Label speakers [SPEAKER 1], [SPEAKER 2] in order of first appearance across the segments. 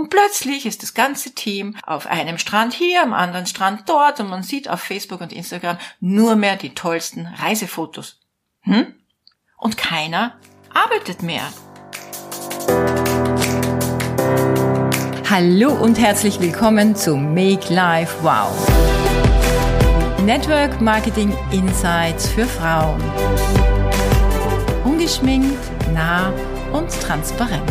[SPEAKER 1] Und plötzlich ist das ganze Team auf einem Strand hier, am anderen Strand dort und man sieht auf Facebook und Instagram nur mehr die tollsten Reisefotos. Hm? Und keiner arbeitet mehr.
[SPEAKER 2] Hallo und herzlich willkommen zu Make Life Wow. Network Marketing Insights für Frauen. Ungeschminkt, nah und transparent.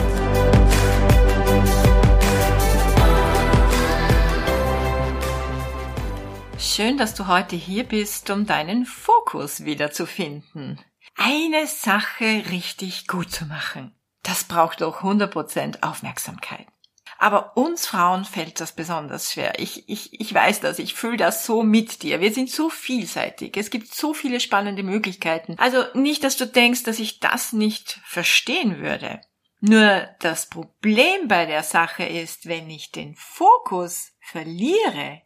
[SPEAKER 1] Schön, dass du heute hier bist, um deinen Fokus wiederzufinden. Eine Sache richtig gut zu machen. Das braucht doch 100% Aufmerksamkeit. Aber uns Frauen fällt das besonders schwer. Ich, ich, ich weiß das, ich fühle das so mit dir. Wir sind so vielseitig. Es gibt so viele spannende Möglichkeiten. Also nicht, dass du denkst, dass ich das nicht verstehen würde. Nur das Problem bei der Sache ist, wenn ich den Fokus verliere,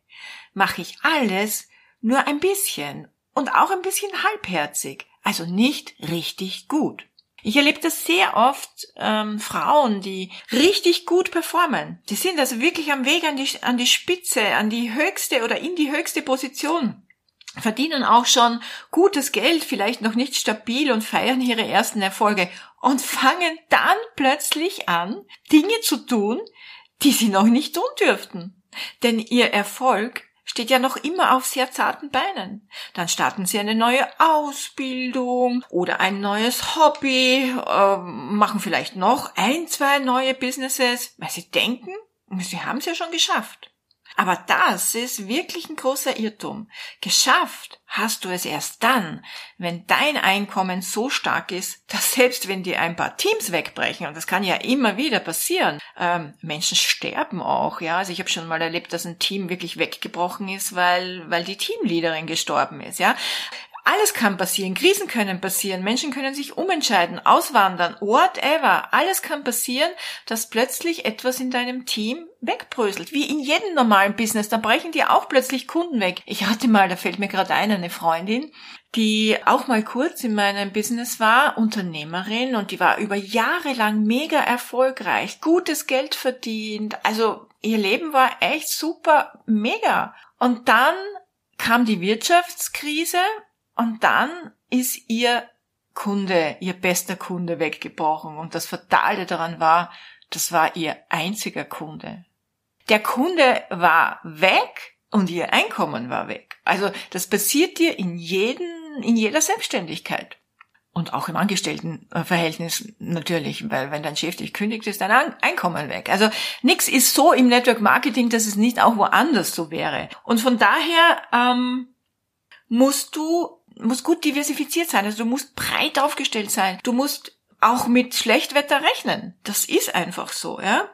[SPEAKER 1] mache ich alles nur ein bisschen und auch ein bisschen halbherzig, also nicht richtig gut. Ich erlebe das sehr oft ähm, Frauen, die richtig gut performen. Die sind also wirklich am Weg an die, an die Spitze, an die höchste oder in die höchste Position. Verdienen auch schon gutes Geld, vielleicht noch nicht stabil und feiern ihre ersten Erfolge und fangen dann plötzlich an, Dinge zu tun, die sie noch nicht tun dürften. Denn ihr Erfolg steht ja noch immer auf sehr zarten Beinen. Dann starten sie eine neue Ausbildung oder ein neues Hobby, äh, machen vielleicht noch ein, zwei neue Businesses, weil sie denken, sie haben es ja schon geschafft. Aber das ist wirklich ein großer Irrtum. Geschafft hast du es erst dann, wenn dein Einkommen so stark ist, dass selbst wenn dir ein paar Teams wegbrechen, und das kann ja immer wieder passieren, ähm, Menschen sterben auch, ja. Also ich habe schon mal erlebt, dass ein Team wirklich weggebrochen ist, weil, weil die Teamleaderin gestorben ist, ja. Alles kann passieren, Krisen können passieren, Menschen können sich umentscheiden, auswandern, whatever. Alles kann passieren, dass plötzlich etwas in deinem Team wegbröselt. Wie in jedem normalen Business, da brechen dir auch plötzlich Kunden weg. Ich hatte mal, da fällt mir gerade ein, eine Freundin, die auch mal kurz in meinem Business war, Unternehmerin und die war über Jahre lang mega erfolgreich, gutes Geld verdient, also ihr Leben war echt super, mega. Und dann kam die Wirtschaftskrise und dann ist ihr Kunde, ihr bester Kunde weggebrochen. Und das Fatale daran war, das war ihr einziger Kunde. Der Kunde war weg und ihr Einkommen war weg. Also das passiert dir in jedem, in jeder Selbstständigkeit. Und auch im Angestelltenverhältnis natürlich, weil wenn dein Chef dich kündigt, ist dein Einkommen weg. Also nichts ist so im Network Marketing, dass es nicht auch woanders so wäre. Und von daher ähm, musst du muss gut diversifiziert sein. Also du musst breit aufgestellt sein. Du musst auch mit Schlechtwetter rechnen. Das ist einfach so, ja.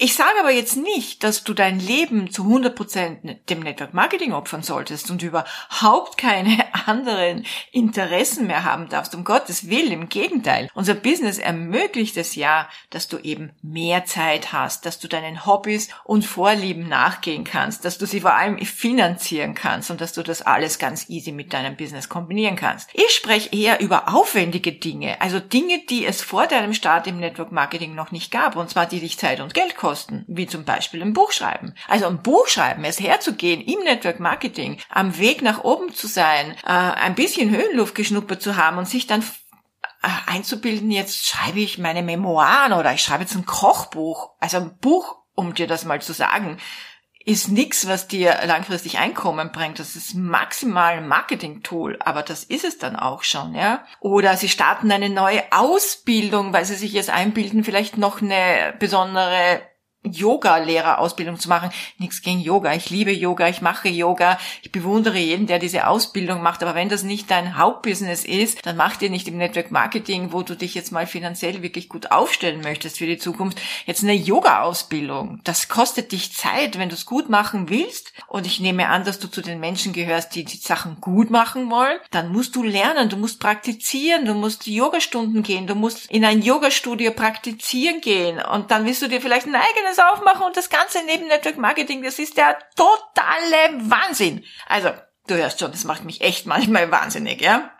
[SPEAKER 1] Ich sage aber jetzt nicht, dass du dein Leben zu 100% dem Network Marketing opfern solltest und überhaupt keine anderen Interessen mehr haben darfst. Um Gottes Willen, im Gegenteil. Unser Business ermöglicht es ja, dass du eben mehr Zeit hast, dass du deinen Hobbys und Vorlieben nachgehen kannst, dass du sie vor allem finanzieren kannst und dass du das alles ganz easy mit deinem Business kombinieren kannst. Ich spreche eher über aufwendige Dinge, also Dinge, die es vor deinem Start im Network Marketing noch nicht gab, und zwar die dich Zeit und Geld kosten kosten, wie zum Beispiel ein Buch schreiben. Also ein Buch schreiben, es herzugehen im Network Marketing, am Weg nach oben zu sein, äh, ein bisschen Höhenluft geschnuppert zu haben und sich dann äh, einzubilden, jetzt schreibe ich meine Memoiren oder ich schreibe jetzt ein Kochbuch, also ein Buch, um dir das mal zu sagen, ist nichts, was dir langfristig Einkommen bringt. Das ist maximal ein Marketing-Tool, aber das ist es dann auch schon, ja. Oder sie starten eine neue Ausbildung, weil sie sich jetzt einbilden, vielleicht noch eine besondere Yoga-Lehrerausbildung zu machen. Nichts gegen Yoga. Ich liebe Yoga, ich mache Yoga. Ich bewundere jeden, der diese Ausbildung macht. Aber wenn das nicht dein Hauptbusiness ist, dann mach dir nicht im Network Marketing, wo du dich jetzt mal finanziell wirklich gut aufstellen möchtest für die Zukunft, jetzt eine Yoga-Ausbildung. Das kostet dich Zeit, wenn du es gut machen willst. Und ich nehme an, dass du zu den Menschen gehörst, die die Sachen gut machen wollen. Dann musst du lernen, du musst praktizieren, du musst Yogastunden gehen, du musst in ein Yogastudio praktizieren gehen. Und dann willst du dir vielleicht ein eigenes Business aufmachen und das Ganze neben Network Marketing, das ist der totale Wahnsinn. Also, du hörst schon, das macht mich echt manchmal wahnsinnig, ja.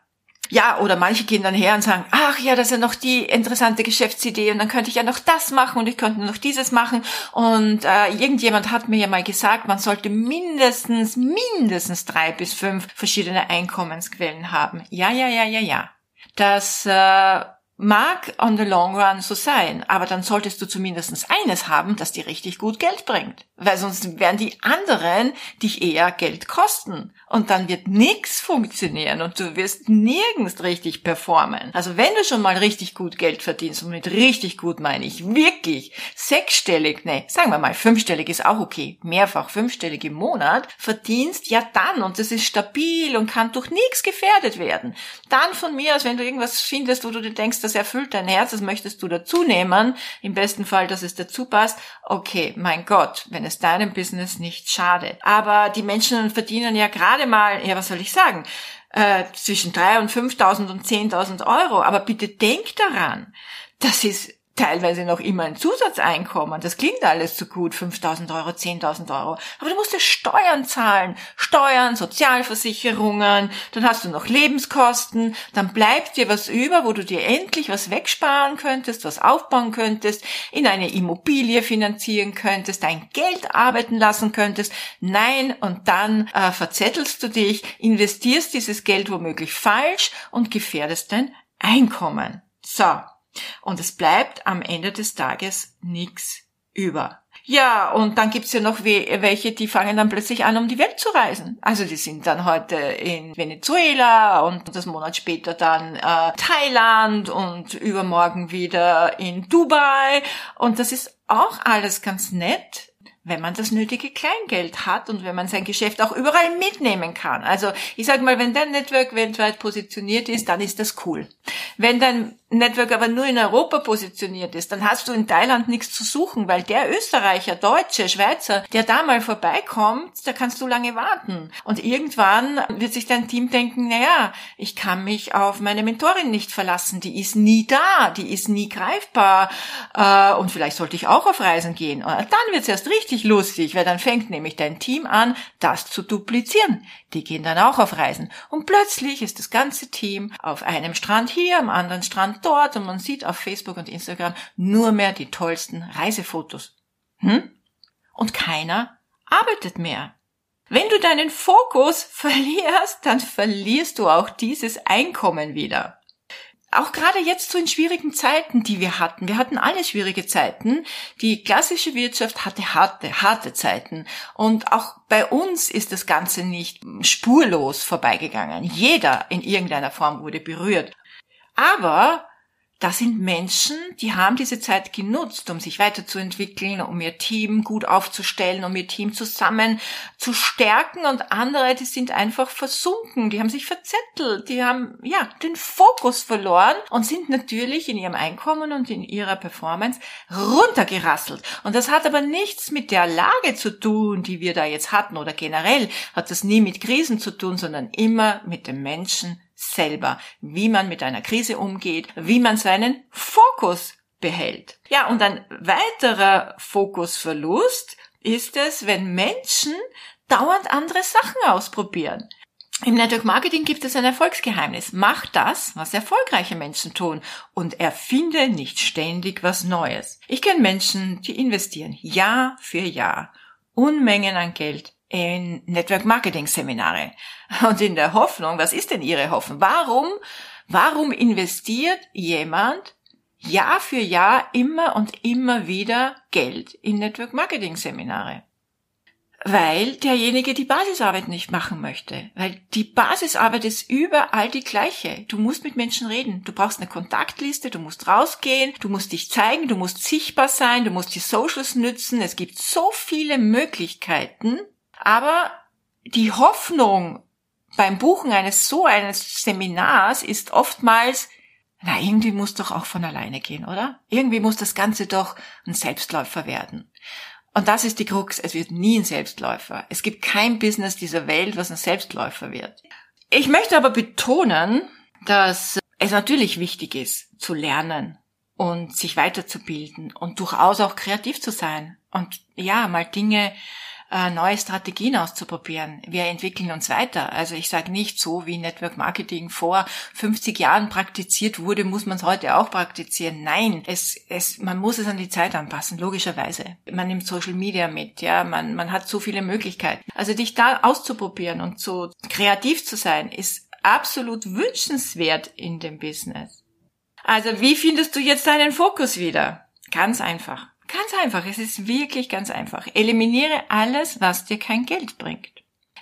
[SPEAKER 1] Ja, oder manche gehen dann her und sagen, ach ja, das ist ja noch die interessante Geschäftsidee und dann könnte ich ja noch das machen und ich könnte noch dieses machen. Und äh, irgendjemand hat mir ja mal gesagt, man sollte mindestens, mindestens drei bis fünf verschiedene Einkommensquellen haben. Ja, ja, ja, ja, ja. Das äh, Mag on the long run so sein, aber dann solltest du zumindest eines haben, das dir richtig gut Geld bringt. Weil sonst werden die anderen dich eher Geld kosten. Und dann wird nichts funktionieren und du wirst nirgends richtig performen. Also wenn du schon mal richtig gut Geld verdienst, und mit richtig gut meine ich wirklich sechsstellig, ne, sagen wir mal fünfstellig ist auch okay, mehrfach fünfstellig im Monat, verdienst, ja dann, und das ist stabil und kann durch nichts gefährdet werden. Dann von mir aus, wenn du irgendwas findest, wo du dir denkst, das erfüllt dein Herz, das möchtest du dazu nehmen, im besten Fall, dass es dazu passt, okay, mein Gott, wenn es deinem Business nicht schadet. Aber die Menschen verdienen ja gerade mal, ja, was soll ich sagen, äh, zwischen drei und 5.000 und 10.000 Euro. Aber bitte denk daran, das ist teilweise noch immer ein Zusatzeinkommen. Das klingt alles zu gut, 5.000 Euro, 10.000 Euro. Aber du musst ja Steuern zahlen. Steuern, Sozialversicherungen, dann hast du noch Lebenskosten, dann bleibt dir was über, wo du dir endlich was wegsparen könntest, was aufbauen könntest, in eine Immobilie finanzieren könntest, dein Geld arbeiten lassen könntest. Nein, und dann äh, verzettelst du dich, investierst dieses Geld womöglich falsch und gefährdest dein Einkommen. So, und es bleibt am Ende des Tages nichts über. Ja, und dann gibt's ja noch welche, die fangen dann plötzlich an, um die Welt zu reisen. Also die sind dann heute in Venezuela und das Monat später dann äh, Thailand und übermorgen wieder in Dubai. Und das ist auch alles ganz nett wenn man das nötige Kleingeld hat und wenn man sein Geschäft auch überall mitnehmen kann. Also ich sage mal, wenn dein Network weltweit positioniert ist, dann ist das cool. Wenn dein Network aber nur in Europa positioniert ist, dann hast du in Thailand nichts zu suchen, weil der Österreicher, Deutsche, Schweizer, der da mal vorbeikommt, da kannst du lange warten. Und irgendwann wird sich dein Team denken, naja, ich kann mich auf meine Mentorin nicht verlassen, die ist nie da, die ist nie greifbar äh, und vielleicht sollte ich auch auf Reisen gehen. Und dann wird's erst richtig lustig, weil dann fängt nämlich dein Team an, das zu duplizieren. Die gehen dann auch auf Reisen. Und plötzlich ist das ganze Team auf einem Strand hier, am anderen Strand dort und man sieht auf Facebook und Instagram nur mehr die tollsten Reisefotos. Hm? Und keiner arbeitet mehr. Wenn du deinen Fokus verlierst, dann verlierst du auch dieses Einkommen wieder auch gerade jetzt so in schwierigen Zeiten, die wir hatten. Wir hatten alle schwierige Zeiten. Die klassische Wirtschaft hatte harte, harte Zeiten. Und auch bei uns ist das Ganze nicht spurlos vorbeigegangen. Jeder in irgendeiner Form wurde berührt. Aber das sind Menschen, die haben diese Zeit genutzt, um sich weiterzuentwickeln, um ihr Team gut aufzustellen, um ihr Team zusammen zu stärken und andere, die sind einfach versunken, die haben sich verzettelt, die haben, ja, den Fokus verloren und sind natürlich in ihrem Einkommen und in ihrer Performance runtergerasselt. Und das hat aber nichts mit der Lage zu tun, die wir da jetzt hatten oder generell hat das nie mit Krisen zu tun, sondern immer mit dem Menschen selber, wie man mit einer Krise umgeht, wie man seinen Fokus behält. Ja, und ein weiterer Fokusverlust ist es, wenn Menschen dauernd andere Sachen ausprobieren. Im Network Marketing gibt es ein Erfolgsgeheimnis. Mach das, was erfolgreiche Menschen tun und erfinde nicht ständig was Neues. Ich kenne Menschen, die investieren Jahr für Jahr Unmengen an Geld in Network Marketing Seminare. Und in der Hoffnung, was ist denn Ihre Hoffnung? Warum, warum investiert jemand Jahr für Jahr immer und immer wieder Geld in Network Marketing Seminare? Weil derjenige die Basisarbeit nicht machen möchte. Weil die Basisarbeit ist überall die gleiche. Du musst mit Menschen reden. Du brauchst eine Kontaktliste, du musst rausgehen, du musst dich zeigen, du musst sichtbar sein, du musst die Socials nützen. Es gibt so viele Möglichkeiten, aber die Hoffnung beim Buchen eines so eines Seminars ist oftmals, na, irgendwie muss doch auch von alleine gehen, oder? Irgendwie muss das Ganze doch ein Selbstläufer werden. Und das ist die Krux. Es wird nie ein Selbstläufer. Es gibt kein Business dieser Welt, was ein Selbstläufer wird. Ich möchte aber betonen, dass es natürlich wichtig ist, zu lernen und sich weiterzubilden und durchaus auch kreativ zu sein und ja, mal Dinge äh, neue Strategien auszuprobieren. Wir entwickeln uns weiter. Also ich sage nicht so, wie Network Marketing vor 50 Jahren praktiziert wurde, muss man es heute auch praktizieren. Nein, es, es, man muss es an die Zeit anpassen, logischerweise. Man nimmt Social Media mit, ja, man, man hat so viele Möglichkeiten. Also dich da auszuprobieren und so kreativ zu sein, ist absolut wünschenswert in dem Business. Also wie findest du jetzt deinen Fokus wieder? Ganz einfach. Ganz einfach, es ist wirklich ganz einfach. Eliminiere alles, was dir kein Geld bringt.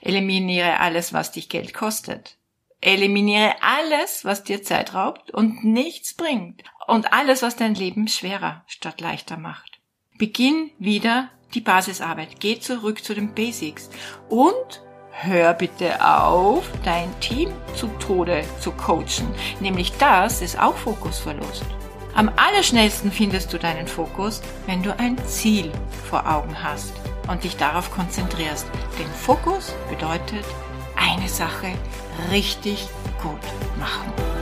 [SPEAKER 1] Eliminiere alles, was dich Geld kostet. Eliminiere alles, was dir Zeit raubt und nichts bringt. Und alles, was dein Leben schwerer statt leichter macht. Beginn wieder die Basisarbeit. Geh zurück zu den Basics. Und hör bitte auf, dein Team zu Tode zu coachen. Nämlich das ist auch Fokusverlust. Am allerschnellsten findest du deinen Fokus, wenn du ein Ziel vor Augen hast und dich darauf konzentrierst. Denn Fokus bedeutet eine Sache richtig gut machen.